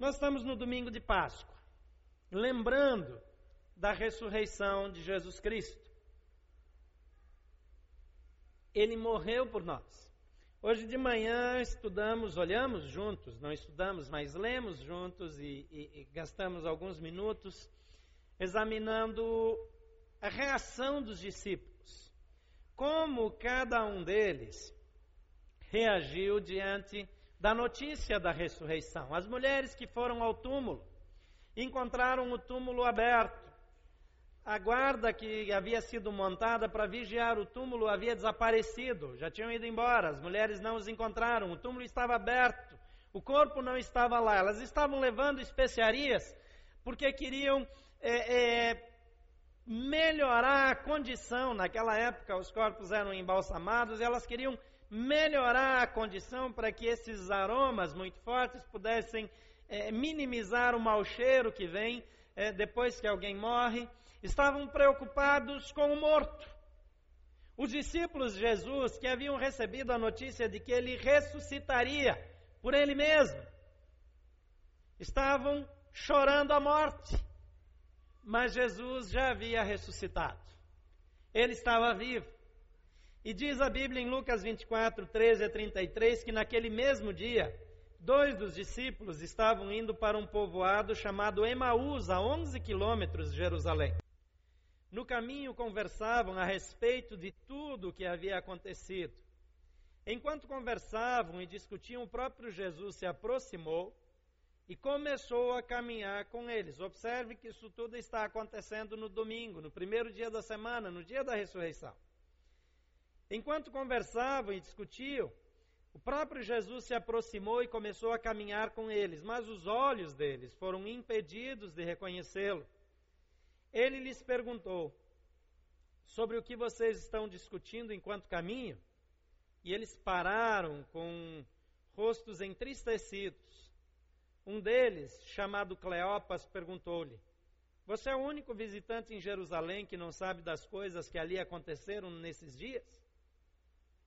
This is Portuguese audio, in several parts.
Nós estamos no domingo de Páscoa, lembrando da ressurreição de Jesus Cristo. Ele morreu por nós. Hoje de manhã estudamos, olhamos juntos, não estudamos, mas lemos juntos e, e, e gastamos alguns minutos examinando a reação dos discípulos. Como cada um deles reagiu diante da notícia da ressurreição. As mulheres que foram ao túmulo encontraram o túmulo aberto. A guarda que havia sido montada para vigiar o túmulo havia desaparecido, já tinham ido embora, as mulheres não os encontraram, o túmulo estava aberto, o corpo não estava lá, elas estavam levando especiarias porque queriam é, é, melhorar a condição. Naquela época, os corpos eram embalsamados, e elas queriam melhorar a condição para que esses aromas muito fortes pudessem é, minimizar o mau cheiro que vem é, depois que alguém morre. Estavam preocupados com o morto. Os discípulos de Jesus, que haviam recebido a notícia de que ele ressuscitaria por ele mesmo, estavam chorando a morte. Mas Jesus já havia ressuscitado. Ele estava vivo. E diz a Bíblia em Lucas 24, 13 a 33 que naquele mesmo dia, dois dos discípulos estavam indo para um povoado chamado Emaús, a 11 quilômetros de Jerusalém. No caminho conversavam a respeito de tudo o que havia acontecido. Enquanto conversavam e discutiam, o próprio Jesus se aproximou e começou a caminhar com eles. Observe que isso tudo está acontecendo no domingo, no primeiro dia da semana, no dia da ressurreição. Enquanto conversavam e discutiam, o próprio Jesus se aproximou e começou a caminhar com eles, mas os olhos deles foram impedidos de reconhecê-lo. Ele lhes perguntou: Sobre o que vocês estão discutindo enquanto caminham? E eles pararam com rostos entristecidos. Um deles, chamado Cleopas, perguntou-lhe: Você é o único visitante em Jerusalém que não sabe das coisas que ali aconteceram nesses dias?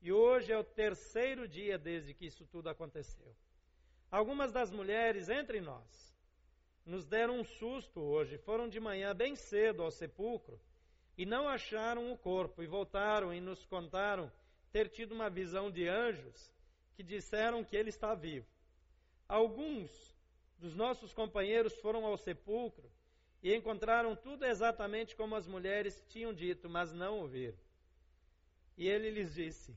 E hoje é o terceiro dia desde que isso tudo aconteceu. Algumas das mulheres entre nós nos deram um susto hoje. Foram de manhã bem cedo ao sepulcro e não acharam o corpo. E voltaram e nos contaram ter tido uma visão de anjos que disseram que ele está vivo. Alguns dos nossos companheiros foram ao sepulcro e encontraram tudo exatamente como as mulheres tinham dito, mas não o viram. E ele lhes disse: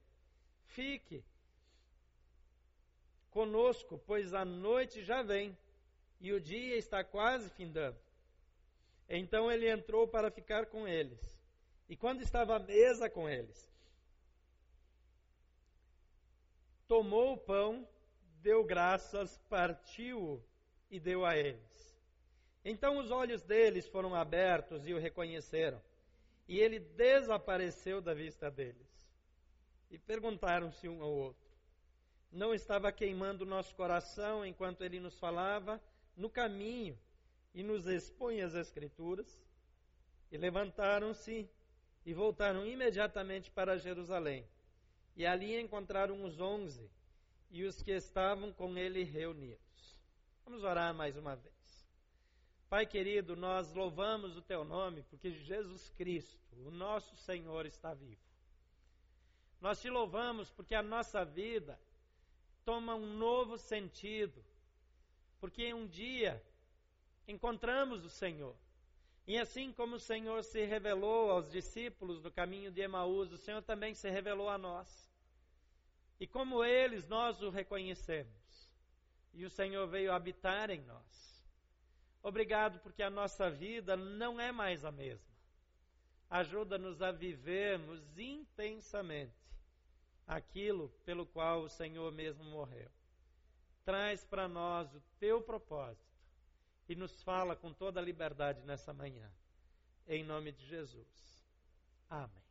Fique conosco, pois a noite já vem e o dia está quase findando. Então ele entrou para ficar com eles. E quando estava à mesa com eles, tomou o pão, deu graças, partiu e deu a eles. Então os olhos deles foram abertos e o reconheceram. E ele desapareceu da vista deles e perguntaram-se um ao outro: Não estava queimando o nosso coração enquanto ele nos falava no caminho e nos expõe as Escrituras? E levantaram-se e voltaram imediatamente para Jerusalém. E ali encontraram os onze e os que estavam com ele reunidos. Vamos orar mais uma vez. Pai querido, nós louvamos o teu nome porque Jesus Cristo, o nosso Senhor, está vivo. Nós te louvamos porque a nossa vida toma um novo sentido. Porque um dia encontramos o Senhor. E assim como o Senhor se revelou aos discípulos do caminho de Emaús, o Senhor também se revelou a nós. E como eles, nós o reconhecemos. E o Senhor veio habitar em nós. Obrigado porque a nossa vida não é mais a mesma. Ajuda-nos a vivermos intensamente aquilo pelo qual o Senhor mesmo morreu. Traz para nós o teu propósito e nos fala com toda a liberdade nessa manhã. Em nome de Jesus. Amém.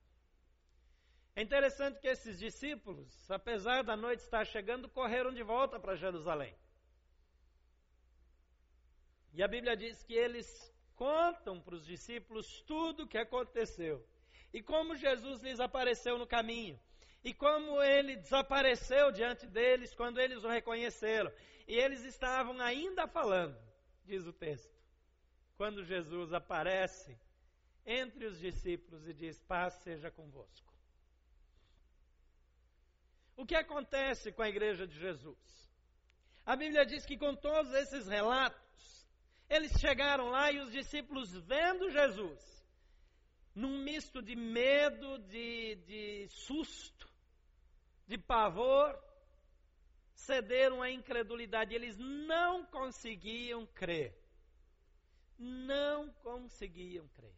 É interessante que esses discípulos, apesar da noite estar chegando, correram de volta para Jerusalém. E a Bíblia diz que eles contam para os discípulos tudo o que aconteceu. E como Jesus lhes apareceu no caminho. E como ele desapareceu diante deles quando eles o reconheceram. E eles estavam ainda falando, diz o texto, quando Jesus aparece entre os discípulos e diz: Paz seja convosco. O que acontece com a igreja de Jesus? A Bíblia diz que com todos esses relatos, eles chegaram lá e os discípulos, vendo Jesus, num misto de medo, de, de susto, de pavor, cederam à incredulidade. Eles não conseguiam crer. Não conseguiam crer.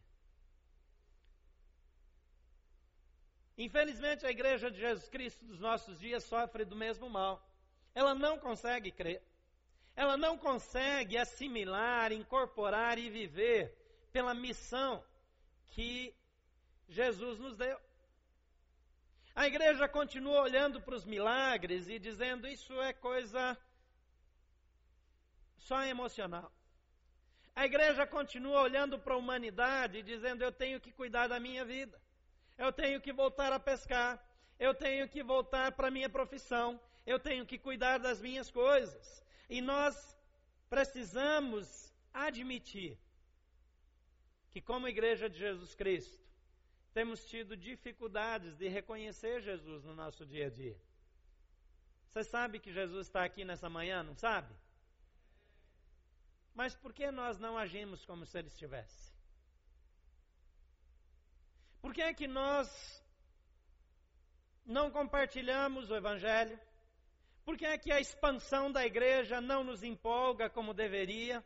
Infelizmente, a igreja de Jesus Cristo dos nossos dias sofre do mesmo mal. Ela não consegue crer. Ela não consegue assimilar, incorporar e viver pela missão que Jesus nos deu. A igreja continua olhando para os milagres e dizendo isso é coisa só emocional. A igreja continua olhando para a humanidade e dizendo eu tenho que cuidar da minha vida. Eu tenho que voltar a pescar. Eu tenho que voltar para a minha profissão. Eu tenho que cuidar das minhas coisas. E nós precisamos admitir que, como Igreja de Jesus Cristo, temos tido dificuldades de reconhecer Jesus no nosso dia a dia. Você sabe que Jesus está aqui nessa manhã, não sabe? Mas por que nós não agimos como se ele estivesse? Por que é que nós não compartilhamos o Evangelho? Por que é que a expansão da igreja não nos empolga como deveria?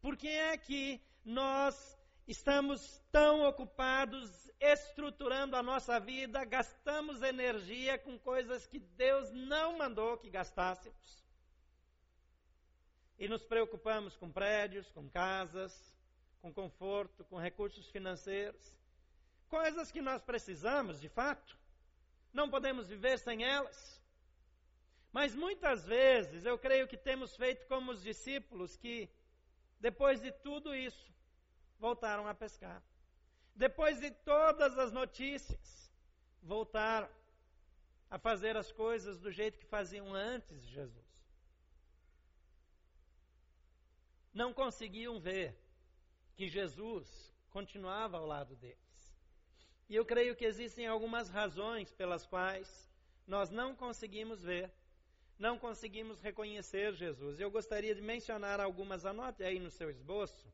Por que é que nós estamos tão ocupados estruturando a nossa vida, gastamos energia com coisas que Deus não mandou que gastássemos? E nos preocupamos com prédios, com casas, com conforto, com recursos financeiros coisas que nós precisamos, de fato. Não podemos viver sem elas. Mas muitas vezes eu creio que temos feito como os discípulos que, depois de tudo isso, voltaram a pescar. Depois de todas as notícias, voltaram a fazer as coisas do jeito que faziam antes de Jesus. Não conseguiam ver que Jesus continuava ao lado deles. E eu creio que existem algumas razões pelas quais nós não conseguimos ver, não conseguimos reconhecer Jesus. Eu gostaria de mencionar algumas, anote aí no seu esboço.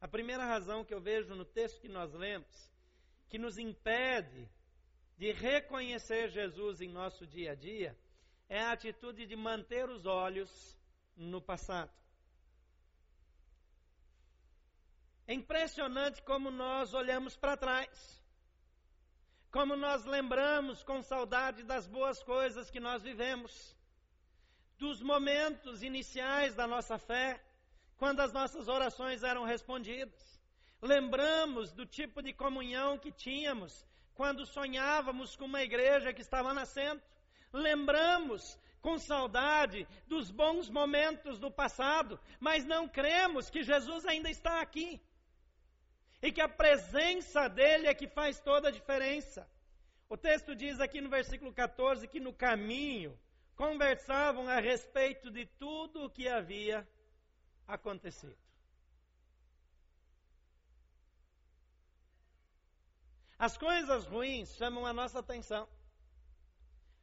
A primeira razão que eu vejo no texto que nós lemos, que nos impede de reconhecer Jesus em nosso dia a dia, é a atitude de manter os olhos no passado. É impressionante como nós olhamos para trás como nós lembramos com saudade das boas coisas que nós vivemos, dos momentos iniciais da nossa fé, quando as nossas orações eram respondidas. Lembramos do tipo de comunhão que tínhamos quando sonhávamos com uma igreja que estava nascendo. Lembramos com saudade dos bons momentos do passado, mas não cremos que Jesus ainda está aqui e que a presença dele é que faz toda a diferença. O texto diz aqui no versículo 14 que no caminho conversavam a respeito de tudo o que havia acontecido. As coisas ruins chamam a nossa atenção.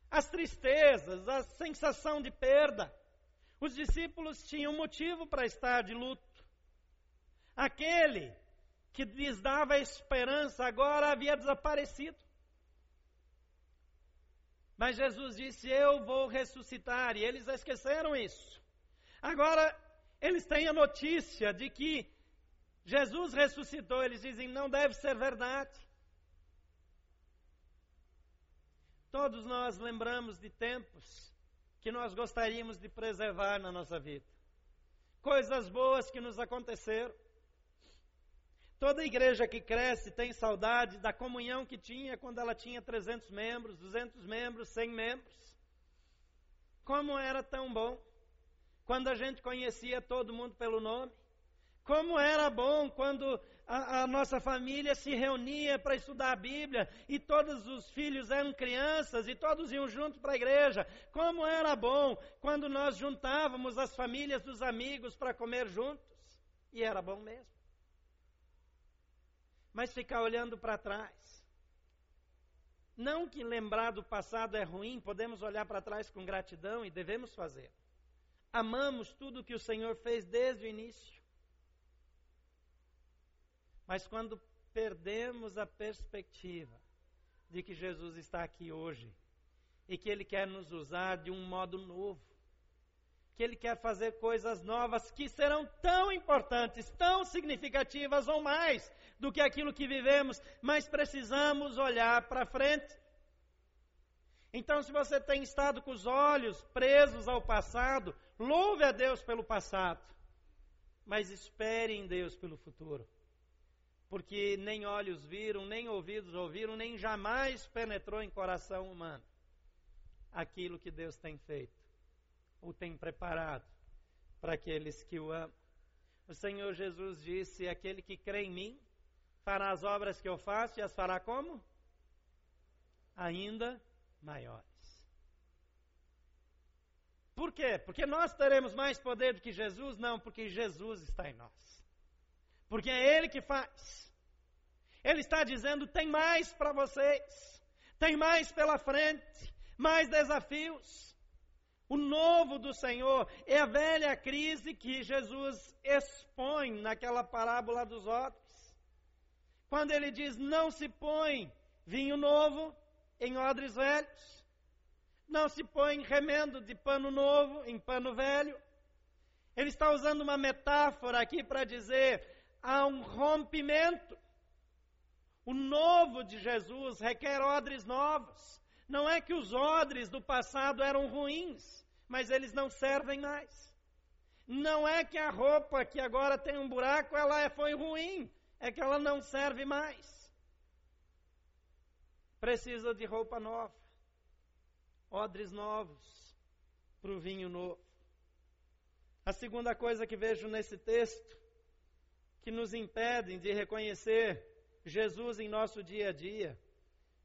As tristezas, a sensação de perda. Os discípulos tinham motivo para estar de luto. Aquele que lhes dava esperança agora havia desaparecido. Mas Jesus disse: Eu vou ressuscitar, e eles esqueceram isso. Agora, eles têm a notícia de que Jesus ressuscitou, eles dizem: Não deve ser verdade. Todos nós lembramos de tempos que nós gostaríamos de preservar na nossa vida. Coisas boas que nos aconteceram. Toda igreja que cresce tem saudade da comunhão que tinha quando ela tinha 300 membros, 200 membros, 100 membros. Como era tão bom quando a gente conhecia todo mundo pelo nome. Como era bom quando a, a nossa família se reunia para estudar a Bíblia e todos os filhos eram crianças e todos iam junto para a igreja. Como era bom quando nós juntávamos as famílias dos amigos para comer juntos. E era bom mesmo. Mas ficar olhando para trás. Não que lembrar do passado é ruim, podemos olhar para trás com gratidão e devemos fazer. Amamos tudo que o Senhor fez desde o início. Mas quando perdemos a perspectiva de que Jesus está aqui hoje e que Ele quer nos usar de um modo novo, que Ele quer fazer coisas novas que serão tão importantes, tão significativas ou mais do que aquilo que vivemos, mas precisamos olhar para frente. Então, se você tem estado com os olhos presos ao passado, louve a Deus pelo passado, mas espere em Deus pelo futuro porque nem olhos viram, nem ouvidos ouviram, nem jamais penetrou em coração humano aquilo que Deus tem feito ou tem preparado para aqueles que o amam. O Senhor Jesus disse: Aquele que crê em mim fará as obras que eu faço e as fará como? Ainda maiores. Por quê? Porque nós teremos mais poder do que Jesus? Não, porque Jesus está em nós. Porque é Ele que faz. Ele está dizendo: tem mais para vocês, tem mais pela frente, mais desafios. O novo do Senhor é a velha crise que Jesus expõe naquela parábola dos odres. Quando ele diz: não se põe vinho novo em odres velhos, não se põe remendo de pano novo em pano velho. Ele está usando uma metáfora aqui para dizer: há um rompimento. O novo de Jesus requer odres novos. Não é que os odres do passado eram ruins, mas eles não servem mais. Não é que a roupa que agora tem um buraco, ela é, foi ruim, é que ela não serve mais. Precisa de roupa nova, odres novos para o vinho novo. A segunda coisa que vejo nesse texto que nos impedem de reconhecer Jesus em nosso dia a dia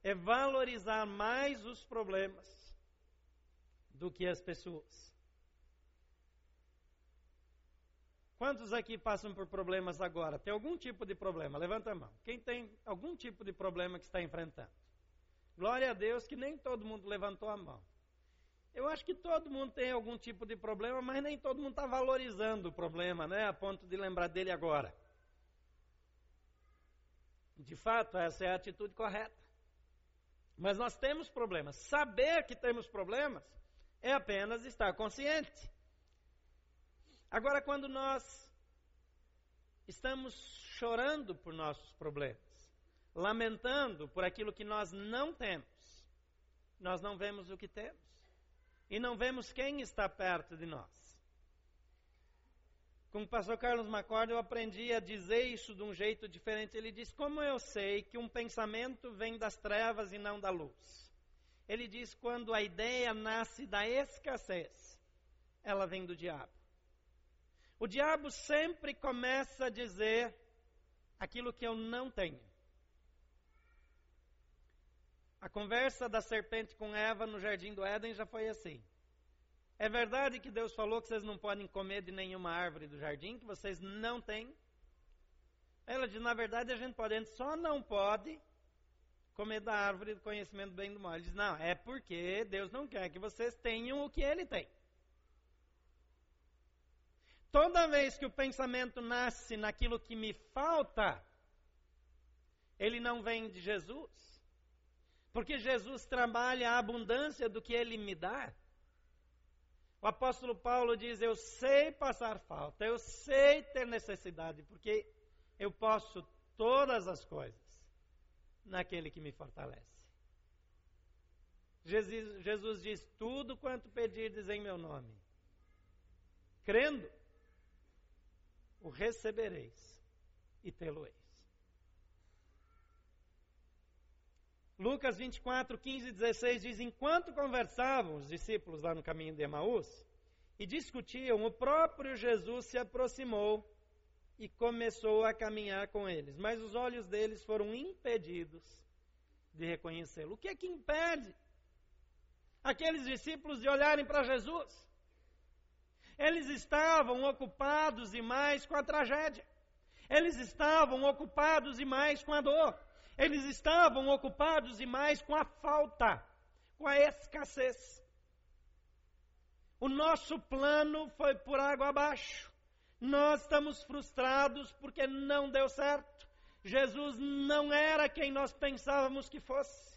é valorizar mais os problemas do que as pessoas. Quantos aqui passam por problemas agora? Tem algum tipo de problema? Levanta a mão. Quem tem algum tipo de problema que está enfrentando? Glória a Deus que nem todo mundo levantou a mão. Eu acho que todo mundo tem algum tipo de problema, mas nem todo mundo está valorizando o problema, né? A ponto de lembrar dele agora. De fato, essa é a atitude correta. Mas nós temos problemas. Saber que temos problemas é apenas estar consciente. Agora, quando nós estamos chorando por nossos problemas, lamentando por aquilo que nós não temos, nós não vemos o que temos e não vemos quem está perto de nós. Com o pastor Carlos Macorda, eu aprendi a dizer isso de um jeito diferente. Ele diz: Como eu sei que um pensamento vem das trevas e não da luz? Ele diz: Quando a ideia nasce da escassez, ela vem do diabo. O diabo sempre começa a dizer aquilo que eu não tenho. A conversa da serpente com Eva no jardim do Éden já foi assim. É verdade que Deus falou que vocês não podem comer de nenhuma árvore do jardim, que vocês não têm? Ela diz, na verdade, a gente pode, a gente só não pode comer da árvore do conhecimento do bem e do mal. Ele diz, não, é porque Deus não quer que vocês tenham o que Ele tem. Toda vez que o pensamento nasce naquilo que me falta, ele não vem de Jesus. Porque Jesus trabalha a abundância do que ele me dá. O apóstolo Paulo diz: Eu sei passar falta, eu sei ter necessidade, porque eu posso todas as coisas naquele que me fortalece. Jesus, Jesus diz: Tudo quanto pedirdes em meu nome, crendo, o recebereis e tê-lo-eis. Lucas 24, 15 e 16 diz: Enquanto conversavam os discípulos lá no caminho de Emaús e discutiam, o próprio Jesus se aproximou e começou a caminhar com eles. Mas os olhos deles foram impedidos de reconhecê-lo. O que é que impede aqueles discípulos de olharem para Jesus? Eles estavam ocupados demais com a tragédia. Eles estavam ocupados demais com a dor. Eles estavam ocupados demais com a falta, com a escassez. O nosso plano foi por água abaixo. Nós estamos frustrados porque não deu certo. Jesus não era quem nós pensávamos que fosse.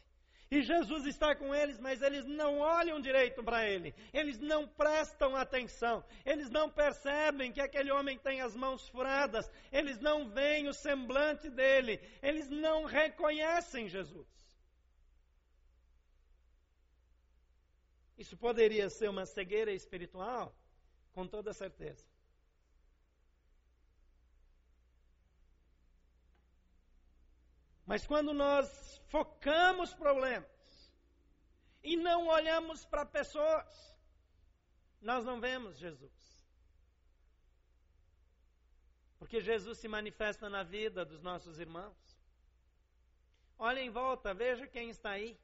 E Jesus está com eles, mas eles não olham direito para ele. Eles não prestam atenção. Eles não percebem que aquele homem tem as mãos furadas. Eles não veem o semblante dele. Eles não reconhecem Jesus. Isso poderia ser uma cegueira espiritual? Com toda certeza. Mas quando nós focamos problemas e não olhamos para pessoas, nós não vemos Jesus. Porque Jesus se manifesta na vida dos nossos irmãos. Olha em volta, veja quem está aí,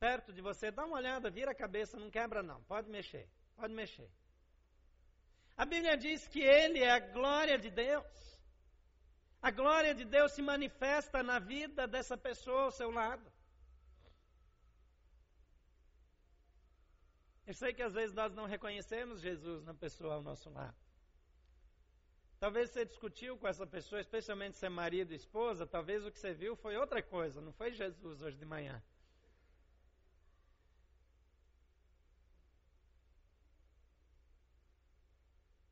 perto de você. Dá uma olhada, vira a cabeça, não quebra não. Pode mexer, pode mexer. A Bíblia diz que Ele é a glória de Deus. A glória de Deus se manifesta na vida dessa pessoa ao seu lado. Eu sei que às vezes nós não reconhecemos Jesus na pessoa ao nosso lado. Talvez você discutiu com essa pessoa, especialmente se é marido e esposa, talvez o que você viu foi outra coisa, não foi Jesus hoje de manhã.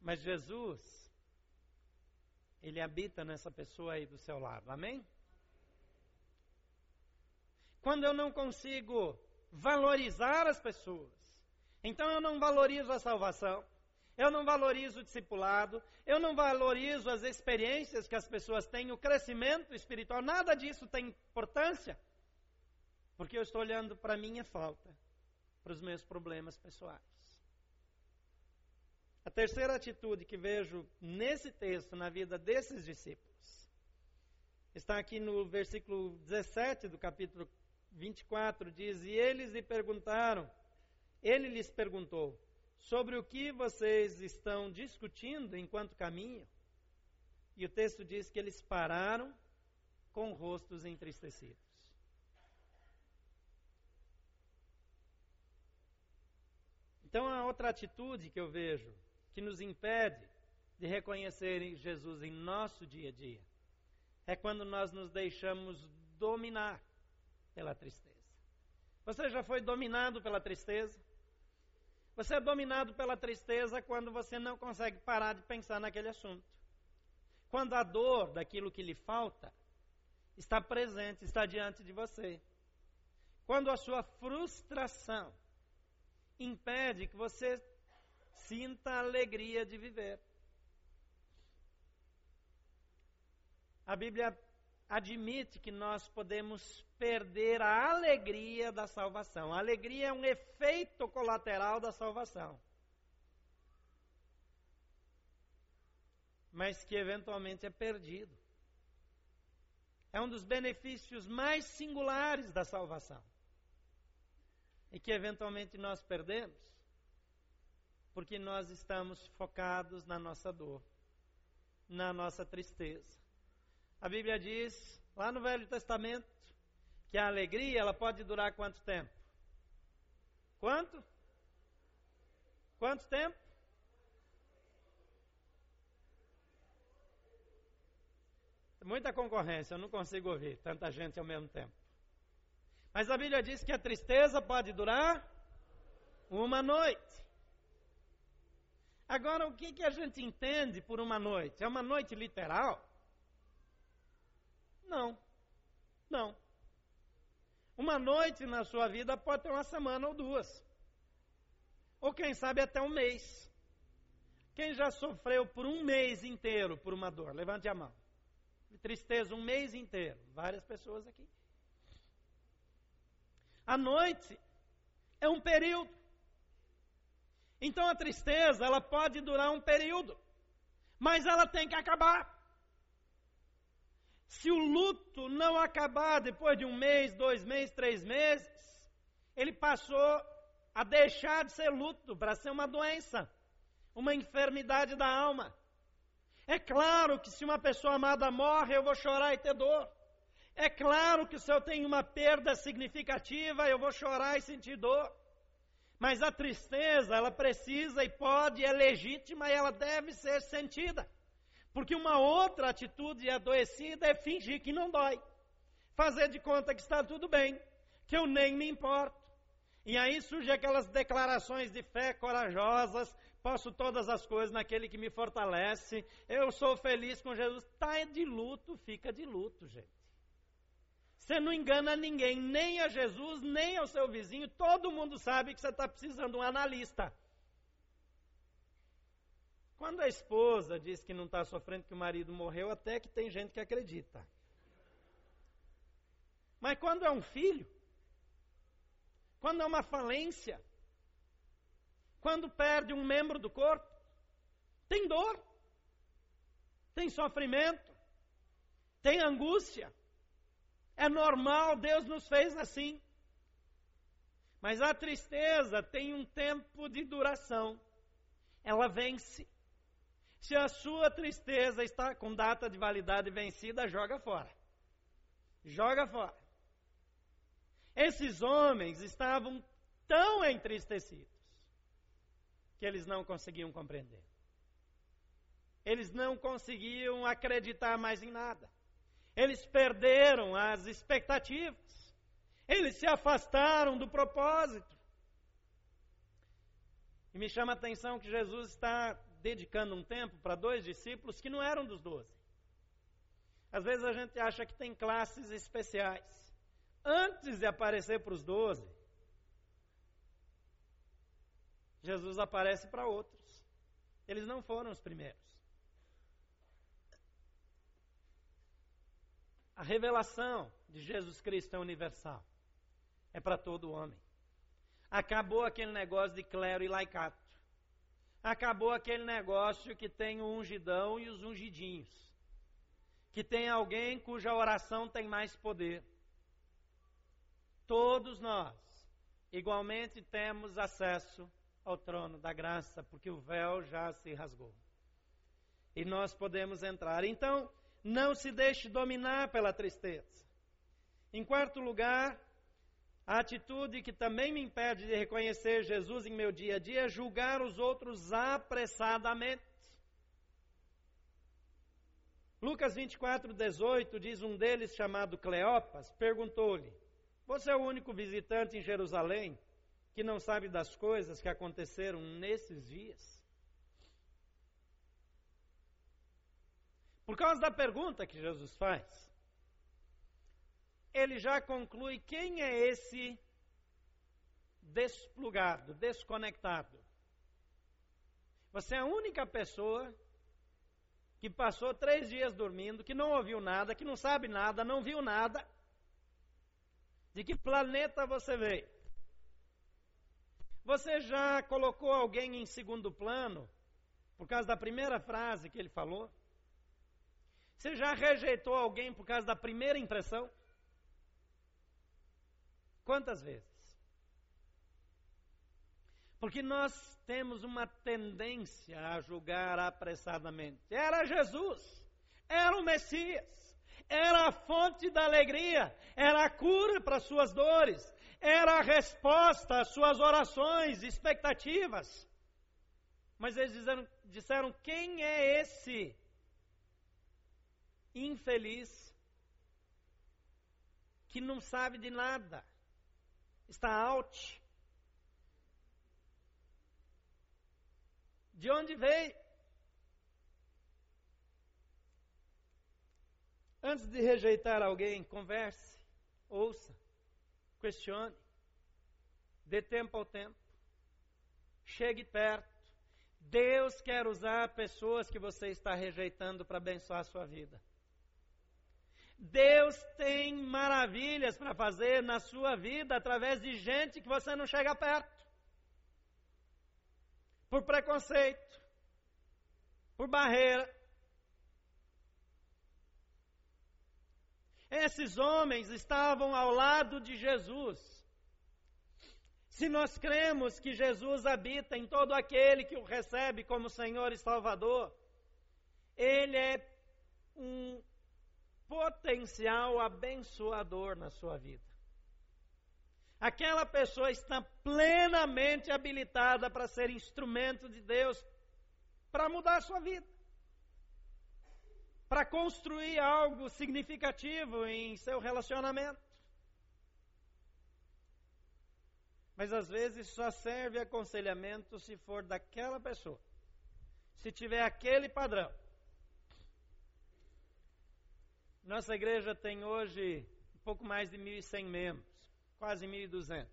Mas Jesus ele habita nessa pessoa aí do seu lado. Amém? Quando eu não consigo valorizar as pessoas, então eu não valorizo a salvação, eu não valorizo o discipulado, eu não valorizo as experiências que as pessoas têm, o crescimento espiritual, nada disso tem importância, porque eu estou olhando para a minha falta, para os meus problemas pessoais. A terceira atitude que vejo nesse texto na vida desses discípulos está aqui no versículo 17 do capítulo 24, diz: E eles lhe perguntaram, ele lhes perguntou, sobre o que vocês estão discutindo enquanto caminham? E o texto diz que eles pararam com rostos entristecidos. Então, a outra atitude que eu vejo que nos impede de reconhecer Jesus em nosso dia a dia é quando nós nos deixamos dominar pela tristeza. Você já foi dominado pela tristeza? Você é dominado pela tristeza quando você não consegue parar de pensar naquele assunto. Quando a dor daquilo que lhe falta está presente, está diante de você. Quando a sua frustração impede que você sinta a alegria de viver. A Bíblia admite que nós podemos perder a alegria da salvação. A alegria é um efeito colateral da salvação. Mas que eventualmente é perdido. É um dos benefícios mais singulares da salvação. E que eventualmente nós perdemos porque nós estamos focados na nossa dor, na nossa tristeza. A Bíblia diz, lá no Velho Testamento, que a alegria ela pode durar quanto tempo? Quanto? Quanto tempo? Muita concorrência, eu não consigo ouvir tanta gente ao mesmo tempo. Mas a Bíblia diz que a tristeza pode durar uma noite. Agora, o que, que a gente entende por uma noite? É uma noite literal? Não. Não. Uma noite na sua vida pode ter uma semana ou duas. Ou quem sabe até um mês. Quem já sofreu por um mês inteiro por uma dor? Levante a mão. Tristeza um mês inteiro. Várias pessoas aqui. A noite é um período. Então a tristeza, ela pode durar um período, mas ela tem que acabar. Se o luto não acabar depois de um mês, dois meses, três meses, ele passou a deixar de ser luto para ser uma doença, uma enfermidade da alma. É claro que se uma pessoa amada morre, eu vou chorar e ter dor. É claro que se eu tenho uma perda significativa, eu vou chorar e sentir dor. Mas a tristeza, ela precisa e pode, é legítima e ela deve ser sentida. Porque uma outra atitude adoecida é fingir que não dói. Fazer de conta que está tudo bem, que eu nem me importo. E aí surgem aquelas declarações de fé corajosas, posso todas as coisas naquele que me fortalece, eu sou feliz com Jesus. Está de luto, fica de luto, gente. Você não engana ninguém, nem a Jesus, nem ao seu vizinho. Todo mundo sabe que você está precisando de um analista. Quando a esposa diz que não está sofrendo que o marido morreu, até que tem gente que acredita. Mas quando é um filho, quando é uma falência, quando perde um membro do corpo, tem dor, tem sofrimento, tem angústia. É normal, Deus nos fez assim. Mas a tristeza tem um tempo de duração. Ela vence. Se a sua tristeza está com data de validade vencida, joga fora. Joga fora. Esses homens estavam tão entristecidos que eles não conseguiam compreender. Eles não conseguiam acreditar mais em nada. Eles perderam as expectativas. Eles se afastaram do propósito. E me chama a atenção que Jesus está dedicando um tempo para dois discípulos que não eram dos doze. Às vezes a gente acha que tem classes especiais. Antes de aparecer para os doze, Jesus aparece para outros. Eles não foram os primeiros. A revelação de Jesus Cristo é universal. É para todo homem. Acabou aquele negócio de clero e laicato. Acabou aquele negócio que tem o ungidão e os ungidinhos. Que tem alguém cuja oração tem mais poder. Todos nós, igualmente, temos acesso ao trono da graça, porque o véu já se rasgou. E nós podemos entrar. Então, não se deixe dominar pela tristeza. Em quarto lugar, a atitude que também me impede de reconhecer Jesus em meu dia a dia é julgar os outros apressadamente. Lucas 24, 18 diz: Um deles, chamado Cleopas, perguntou-lhe: Você é o único visitante em Jerusalém que não sabe das coisas que aconteceram nesses dias? Por causa da pergunta que Jesus faz, ele já conclui quem é esse desplugado, desconectado. Você é a única pessoa que passou três dias dormindo, que não ouviu nada, que não sabe nada, não viu nada. De que planeta você veio? Você já colocou alguém em segundo plano por causa da primeira frase que ele falou? Você já rejeitou alguém por causa da primeira impressão? Quantas vezes? Porque nós temos uma tendência a julgar apressadamente. Era Jesus, era o Messias, era a fonte da alegria, era a cura para suas dores, era a resposta às suas orações, expectativas. Mas eles disseram, disseram quem é esse infeliz, que não sabe de nada, está out. De onde veio? Antes de rejeitar alguém, converse, ouça, questione, dê tempo ao tempo, chegue perto. Deus quer usar pessoas que você está rejeitando para abençoar a sua vida. Deus tem maravilhas para fazer na sua vida através de gente que você não chega perto. Por preconceito, por barreira. Esses homens estavam ao lado de Jesus. Se nós cremos que Jesus habita em todo aquele que o recebe como Senhor e Salvador, Ele é um potencial abençoador na sua vida. Aquela pessoa está plenamente habilitada para ser instrumento de Deus para mudar a sua vida. Para construir algo significativo em seu relacionamento. Mas às vezes só serve aconselhamento se for daquela pessoa. Se tiver aquele padrão. Nossa igreja tem hoje um pouco mais de 1.100 membros, quase 1.200.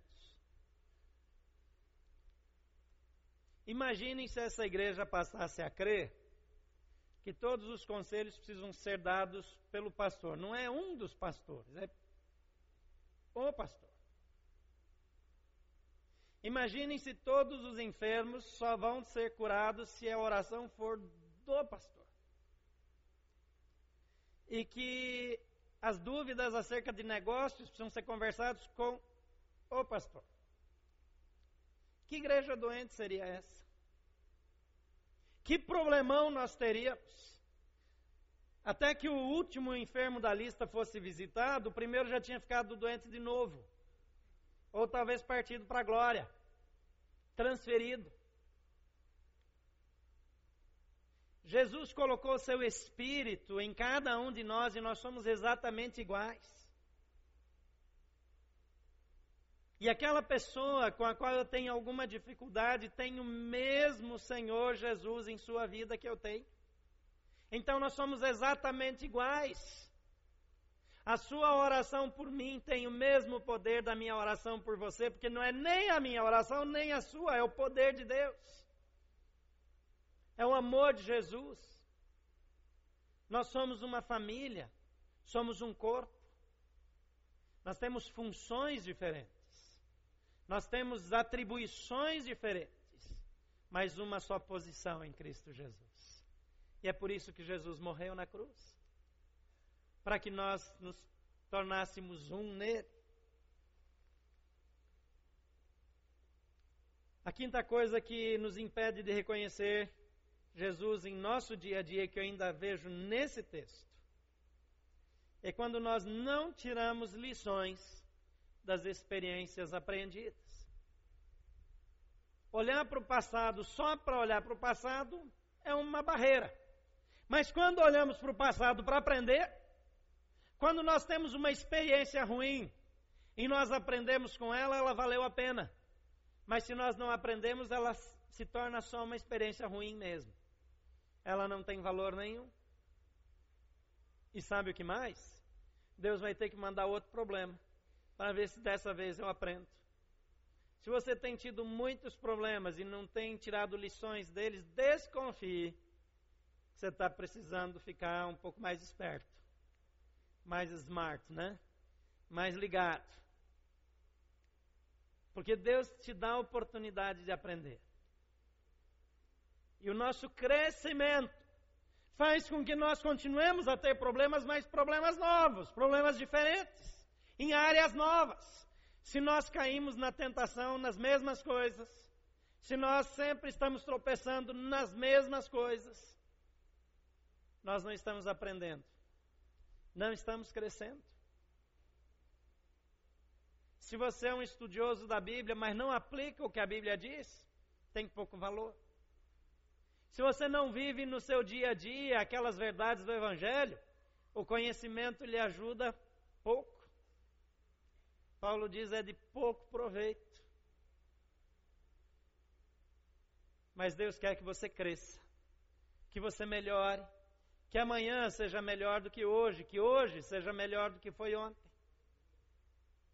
Imaginem se essa igreja passasse a crer que todos os conselhos precisam ser dados pelo pastor. Não é um dos pastores, é o pastor. Imaginem se todos os enfermos só vão ser curados se a oração for do pastor. E que as dúvidas acerca de negócios precisam ser conversadas com o pastor. Que igreja doente seria essa? Que problemão nós teríamos? Até que o último enfermo da lista fosse visitado, o primeiro já tinha ficado doente de novo ou talvez partido para a glória, transferido. Jesus colocou seu espírito em cada um de nós e nós somos exatamente iguais. E aquela pessoa com a qual eu tenho alguma dificuldade tem o mesmo Senhor Jesus em sua vida que eu tenho. Então nós somos exatamente iguais. A sua oração por mim tem o mesmo poder da minha oração por você, porque não é nem a minha oração, nem a sua, é o poder de Deus. É o amor de Jesus. Nós somos uma família, somos um corpo. Nós temos funções diferentes. Nós temos atribuições diferentes, mas uma só posição em Cristo Jesus. E é por isso que Jesus morreu na cruz para que nós nos tornássemos um nele. A quinta coisa que nos impede de reconhecer Jesus em nosso dia a dia, que eu ainda vejo nesse texto, é quando nós não tiramos lições das experiências aprendidas. Olhar para o passado só para olhar para o passado é uma barreira. Mas quando olhamos para o passado para aprender, quando nós temos uma experiência ruim e nós aprendemos com ela, ela valeu a pena. Mas se nós não aprendemos, ela se torna só uma experiência ruim mesmo. Ela não tem valor nenhum. E sabe o que mais? Deus vai ter que mandar outro problema para ver se dessa vez eu aprendo. Se você tem tido muitos problemas e não tem tirado lições deles, desconfie. Você está precisando ficar um pouco mais esperto mais smart, né? Mais ligado. Porque Deus te dá a oportunidade de aprender. E o nosso crescimento faz com que nós continuemos a ter problemas, mas problemas novos, problemas diferentes, em áreas novas. Se nós caímos na tentação nas mesmas coisas, se nós sempre estamos tropeçando nas mesmas coisas, nós não estamos aprendendo não estamos crescendo. Se você é um estudioso da Bíblia, mas não aplica o que a Bíblia diz, tem pouco valor. Se você não vive no seu dia a dia aquelas verdades do Evangelho, O conhecimento lhe ajuda pouco. Paulo diz é de pouco proveito. Mas Deus quer que você cresça, que você melhore, que amanhã seja melhor do que hoje, que hoje seja melhor do que foi ontem.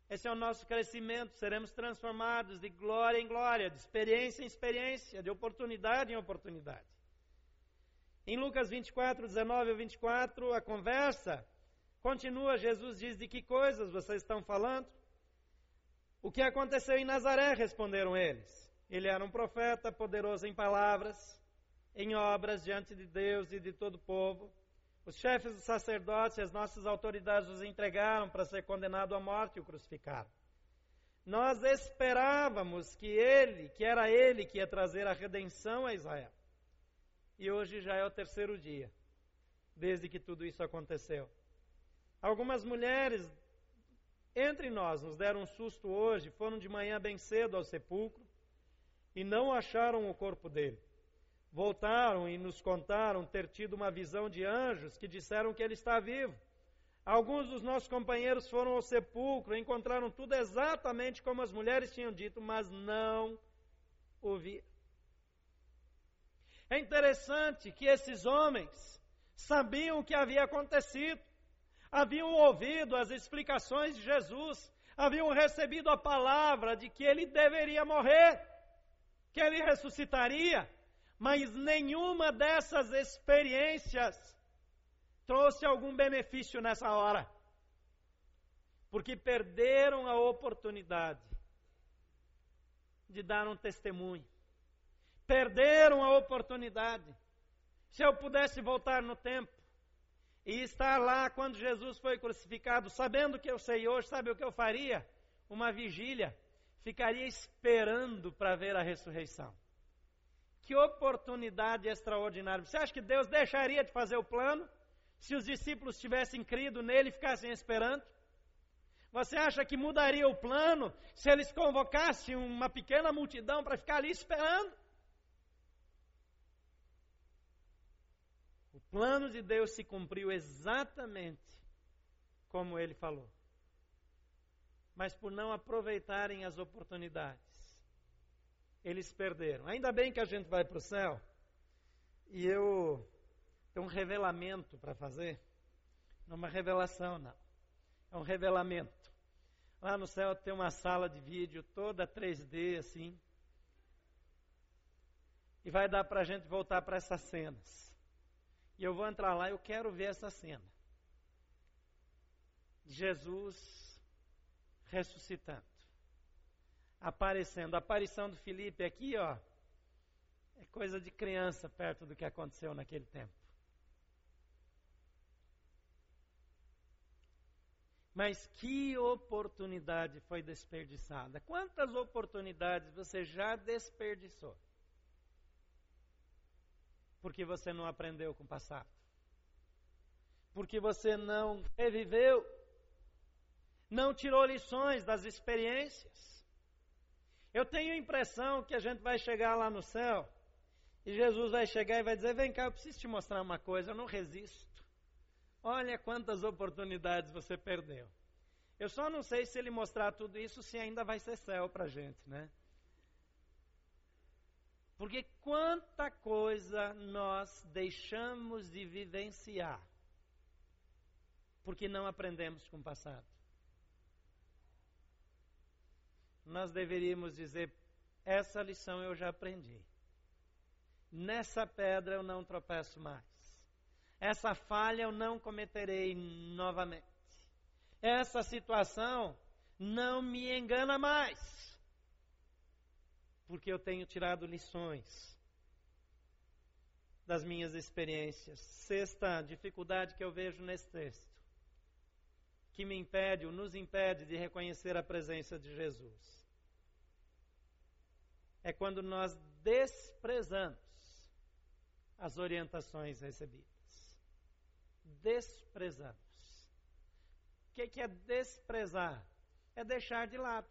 Esse é o nosso crescimento, seremos transformados de glória em glória, de experiência em experiência, de oportunidade em oportunidade. Em Lucas 24, 19 a 24, a conversa continua. Jesus diz: De que coisas vocês estão falando? O que aconteceu em Nazaré? Responderam eles. Ele era um profeta poderoso em palavras, em obras diante de Deus e de todo o povo. Os chefes dos sacerdotes e as nossas autoridades os entregaram para ser condenado à morte e o crucificaram. Nós esperávamos que ele, que era ele que ia trazer a redenção a Israel. E hoje já é o terceiro dia, desde que tudo isso aconteceu. Algumas mulheres entre nós nos deram um susto hoje, foram de manhã bem cedo ao sepulcro e não acharam o corpo dele. Voltaram e nos contaram ter tido uma visão de anjos que disseram que ele está vivo. Alguns dos nossos companheiros foram ao sepulcro, encontraram tudo exatamente como as mulheres tinham dito, mas não o viram. É interessante que esses homens sabiam o que havia acontecido, haviam ouvido as explicações de Jesus, haviam recebido a palavra de que ele deveria morrer, que ele ressuscitaria, mas nenhuma dessas experiências trouxe algum benefício nessa hora, porque perderam a oportunidade de dar um testemunho, perderam a oportunidade. Se eu pudesse voltar no tempo e estar lá quando Jesus foi crucificado, sabendo que eu sei hoje, sabe o que eu faria? Uma vigília ficaria esperando para ver a ressurreição. Que oportunidade extraordinária. Você acha que Deus deixaria de fazer o plano se os discípulos tivessem crido nele e ficassem esperando? Você acha que mudaria o plano se eles convocassem uma pequena multidão para ficar ali esperando? O plano de Deus se cumpriu exatamente como ele falou mas por não aproveitarem as oportunidades. Eles perderam. Ainda bem que a gente vai para o céu e eu tenho um revelamento para fazer. Não é uma revelação, não. É um revelamento. Lá no céu tem uma sala de vídeo toda 3D, assim. E vai dar para a gente voltar para essas cenas. E eu vou entrar lá e eu quero ver essa cena. Jesus ressuscitando. Aparecendo. A aparição do Filipe aqui, ó, é coisa de criança perto do que aconteceu naquele tempo. Mas que oportunidade foi desperdiçada? Quantas oportunidades você já desperdiçou? Porque você não aprendeu com o passado. Porque você não reviveu não tirou lições das experiências. Eu tenho a impressão que a gente vai chegar lá no céu e Jesus vai chegar e vai dizer: Vem cá, eu preciso te mostrar uma coisa, eu não resisto. Olha quantas oportunidades você perdeu. Eu só não sei se ele mostrar tudo isso, se ainda vai ser céu para a gente, né? Porque quanta coisa nós deixamos de vivenciar porque não aprendemos com o passado. Nós deveríamos dizer: essa lição eu já aprendi. Nessa pedra eu não tropeço mais. Essa falha eu não cometerei novamente. Essa situação não me engana mais. Porque eu tenho tirado lições das minhas experiências. Sexta dificuldade que eu vejo nesse texto, que me impede ou nos impede de reconhecer a presença de Jesus é quando nós desprezamos as orientações recebidas. Desprezamos. O que é desprezar? É deixar de lado.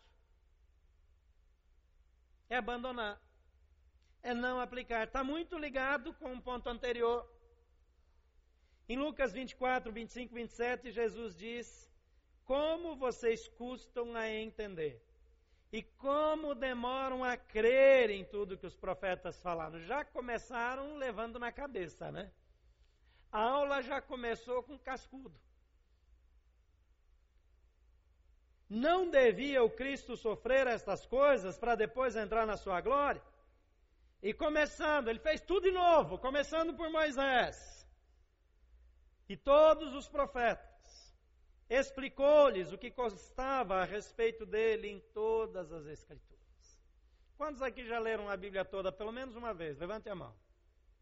É abandonar. É não aplicar. Está muito ligado com o ponto anterior. Em Lucas 24, 25, 27, Jesus diz: Como vocês custam a entender? E como demoram a crer em tudo que os profetas falaram? Já começaram levando na cabeça, né? A aula já começou com cascudo. Não devia o Cristo sofrer estas coisas para depois entrar na sua glória? E começando, ele fez tudo de novo, começando por Moisés e todos os profetas. Explicou-lhes o que constava a respeito dele em todas as Escrituras. Quantos aqui já leram a Bíblia toda pelo menos uma vez? Levante a mão.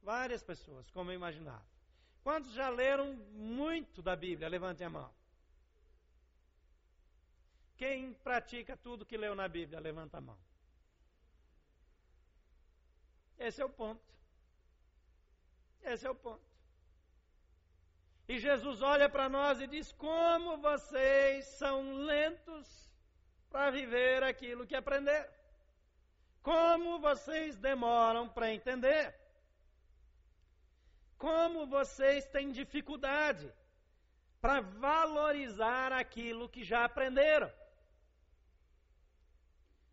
Várias pessoas, como eu imaginava. Quantos já leram muito da Bíblia? Levante a mão. Quem pratica tudo que leu na Bíblia? Levanta a mão. Esse é o ponto. Esse é o ponto. E Jesus olha para nós e diz: Como vocês são lentos para viver aquilo que aprenderam. Como vocês demoram para entender. Como vocês têm dificuldade para valorizar aquilo que já aprenderam.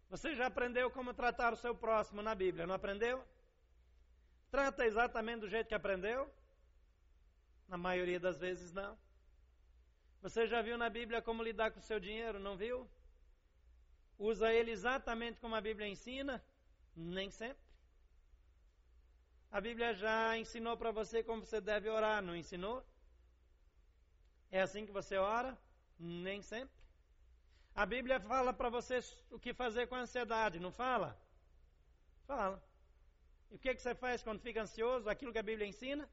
Você já aprendeu como tratar o seu próximo na Bíblia, não aprendeu? Trata exatamente do jeito que aprendeu? Na maioria das vezes não. Você já viu na Bíblia como lidar com o seu dinheiro, não viu? Usa ele exatamente como a Bíblia ensina? Nem sempre. A Bíblia já ensinou para você como você deve orar, não ensinou? É assim que você ora? Nem sempre. A Bíblia fala para você o que fazer com a ansiedade, não fala? Fala. E o que, que você faz quando fica ansioso? Aquilo que a Bíblia ensina?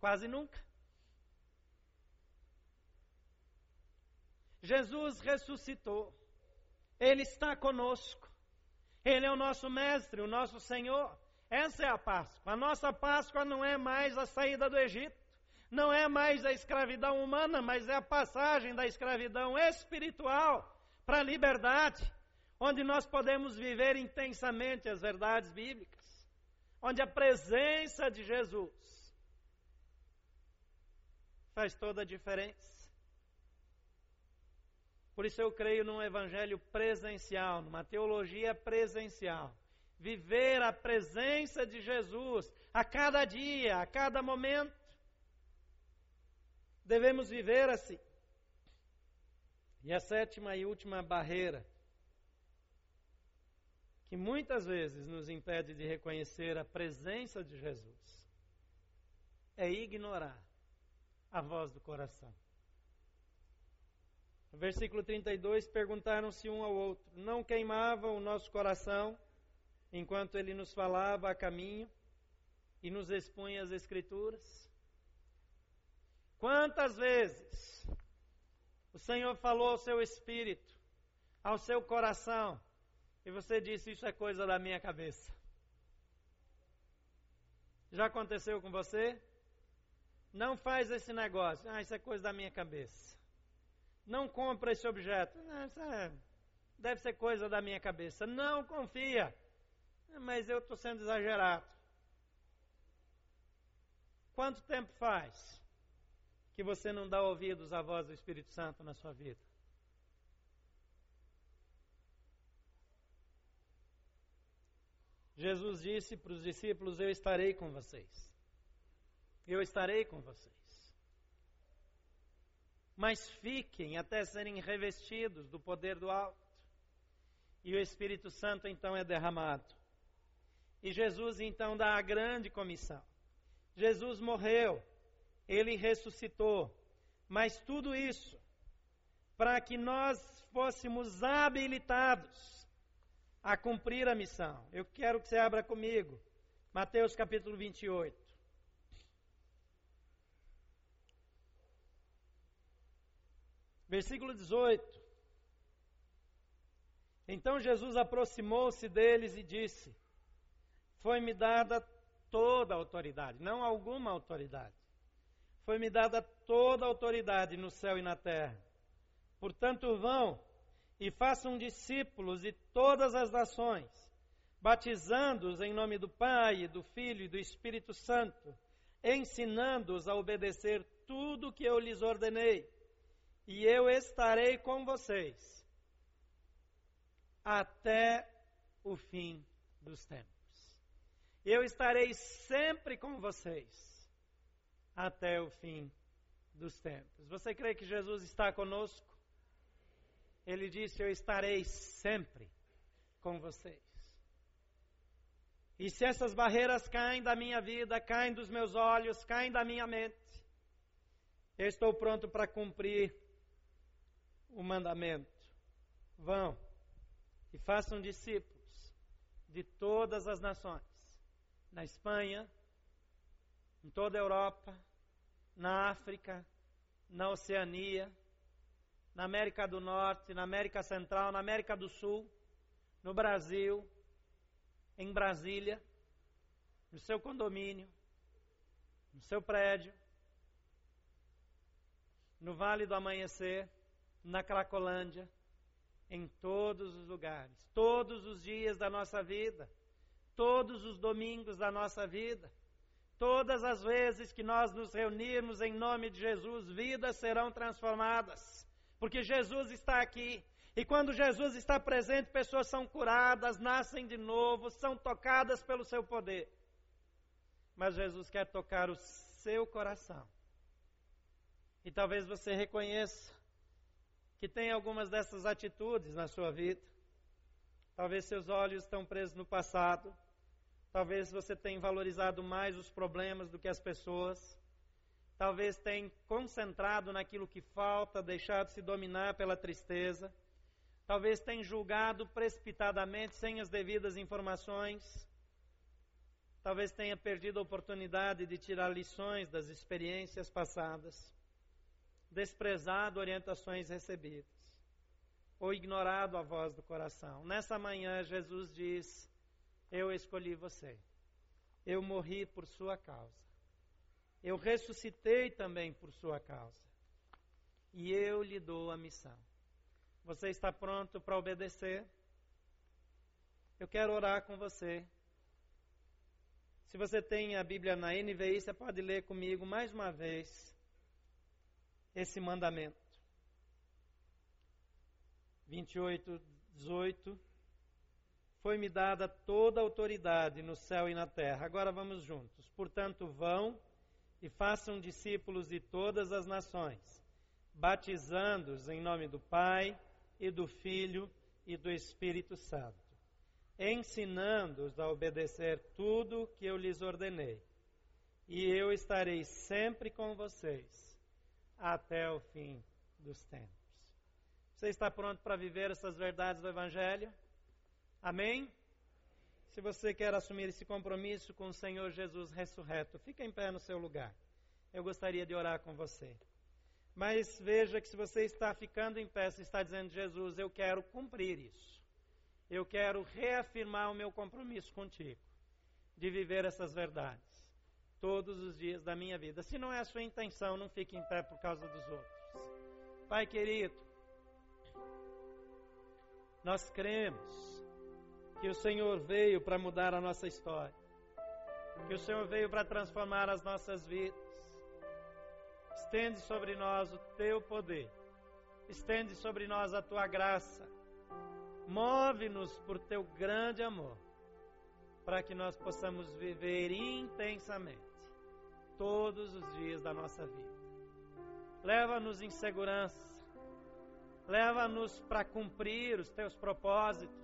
Quase nunca. Jesus ressuscitou. Ele está conosco. Ele é o nosso mestre, o nosso Senhor. Essa é a Páscoa. A nossa Páscoa não é mais a saída do Egito, não é mais a escravidão humana, mas é a passagem da escravidão espiritual para a liberdade, onde nós podemos viver intensamente as verdades bíblicas onde a presença de Jesus faz toda a diferença. Por isso eu creio num evangelho presencial, numa teologia presencial. Viver a presença de Jesus a cada dia, a cada momento. Devemos viver assim. E a sétima e última barreira que muitas vezes nos impede de reconhecer a presença de Jesus é ignorar a voz do coração. Versículo 32, perguntaram-se um ao outro: Não queimava o nosso coração enquanto ele nos falava a caminho e nos expunha as Escrituras? Quantas vezes o Senhor falou ao seu espírito, ao seu coração, e você disse: Isso é coisa da minha cabeça. Já aconteceu com você? Não faz esse negócio. Ah, isso é coisa da minha cabeça. Não compra esse objeto. Ah, isso é, deve ser coisa da minha cabeça. Não confia. Mas eu estou sendo exagerado. Quanto tempo faz que você não dá ouvidos à voz do Espírito Santo na sua vida? Jesus disse para os discípulos: Eu estarei com vocês. Eu estarei com vocês. Mas fiquem até serem revestidos do poder do alto. E o Espírito Santo então é derramado. E Jesus então dá a grande comissão. Jesus morreu, ele ressuscitou, mas tudo isso para que nós fôssemos habilitados a cumprir a missão. Eu quero que você abra comigo. Mateus capítulo 28. Versículo 18. Então Jesus aproximou-se deles e disse: Foi-me dada toda a autoridade, não alguma autoridade. Foi-me dada toda a autoridade no céu e na terra. Portanto, vão e façam discípulos de todas as nações, batizando-os em nome do Pai, do Filho e do Espírito Santo, ensinando-os a obedecer tudo o que eu lhes ordenei, e eu estarei com vocês até o fim dos tempos. Eu estarei sempre com vocês até o fim dos tempos. Você crê que Jesus está conosco? Ele disse: Eu estarei sempre com vocês. E se essas barreiras caem da minha vida, caem dos meus olhos, caem da minha mente, eu estou pronto para cumprir o mandamento. Vão e façam discípulos de todas as nações na Espanha, em toda a Europa, na África, na Oceania, na América do Norte, na América Central, na América do Sul, no Brasil, em Brasília, no seu condomínio, no seu prédio, no Vale do Amanhecer, na Cracolândia, em todos os lugares, todos os dias da nossa vida todos os domingos da nossa vida. Todas as vezes que nós nos reunirmos em nome de Jesus, vidas serão transformadas, porque Jesus está aqui. E quando Jesus está presente, pessoas são curadas, nascem de novo, são tocadas pelo seu poder. Mas Jesus quer tocar o seu coração. E talvez você reconheça que tem algumas dessas atitudes na sua vida. Talvez seus olhos estão presos no passado. Talvez você tenha valorizado mais os problemas do que as pessoas. Talvez tenha concentrado naquilo que falta, deixado se dominar pela tristeza. Talvez tenha julgado precipitadamente, sem as devidas informações. Talvez tenha perdido a oportunidade de tirar lições das experiências passadas. Desprezado orientações recebidas. Ou ignorado a voz do coração. Nessa manhã, Jesus diz eu escolhi você. Eu morri por sua causa. Eu ressuscitei também por sua causa. E eu lhe dou a missão. Você está pronto para obedecer? Eu quero orar com você. Se você tem a Bíblia na NVI, você pode ler comigo mais uma vez esse mandamento. 28, 18 foi-me dada toda a autoridade no céu e na terra. Agora vamos juntos. Portanto, vão e façam discípulos de todas as nações, batizando-os em nome do Pai e do Filho e do Espírito Santo, ensinando-os a obedecer tudo que eu lhes ordenei. E eu estarei sempre com vocês até o fim dos tempos. Você está pronto para viver essas verdades do Evangelho? Amém? Se você quer assumir esse compromisso com o Senhor Jesus ressurreto, fica em pé no seu lugar. Eu gostaria de orar com você. Mas veja que se você está ficando em pé, você está dizendo, Jesus, eu quero cumprir isso. Eu quero reafirmar o meu compromisso contigo, de viver essas verdades todos os dias da minha vida. Se não é a sua intenção, não fique em pé por causa dos outros. Pai querido, nós cremos que o Senhor veio para mudar a nossa história, que o Senhor veio para transformar as nossas vidas. Estende sobre nós o teu poder, estende sobre nós a tua graça, move-nos por teu grande amor, para que nós possamos viver intensamente todos os dias da nossa vida. Leva-nos em segurança, leva-nos para cumprir os teus propósitos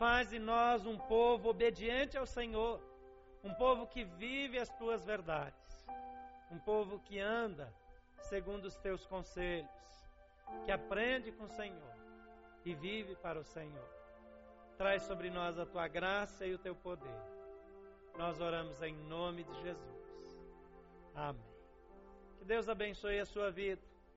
Faz de nós um povo obediente ao Senhor, um povo que vive as tuas verdades, um povo que anda segundo os teus conselhos, que aprende com o Senhor e vive para o Senhor. Traz sobre nós a tua graça e o teu poder. Nós oramos em nome de Jesus. Amém. Que Deus abençoe a sua vida.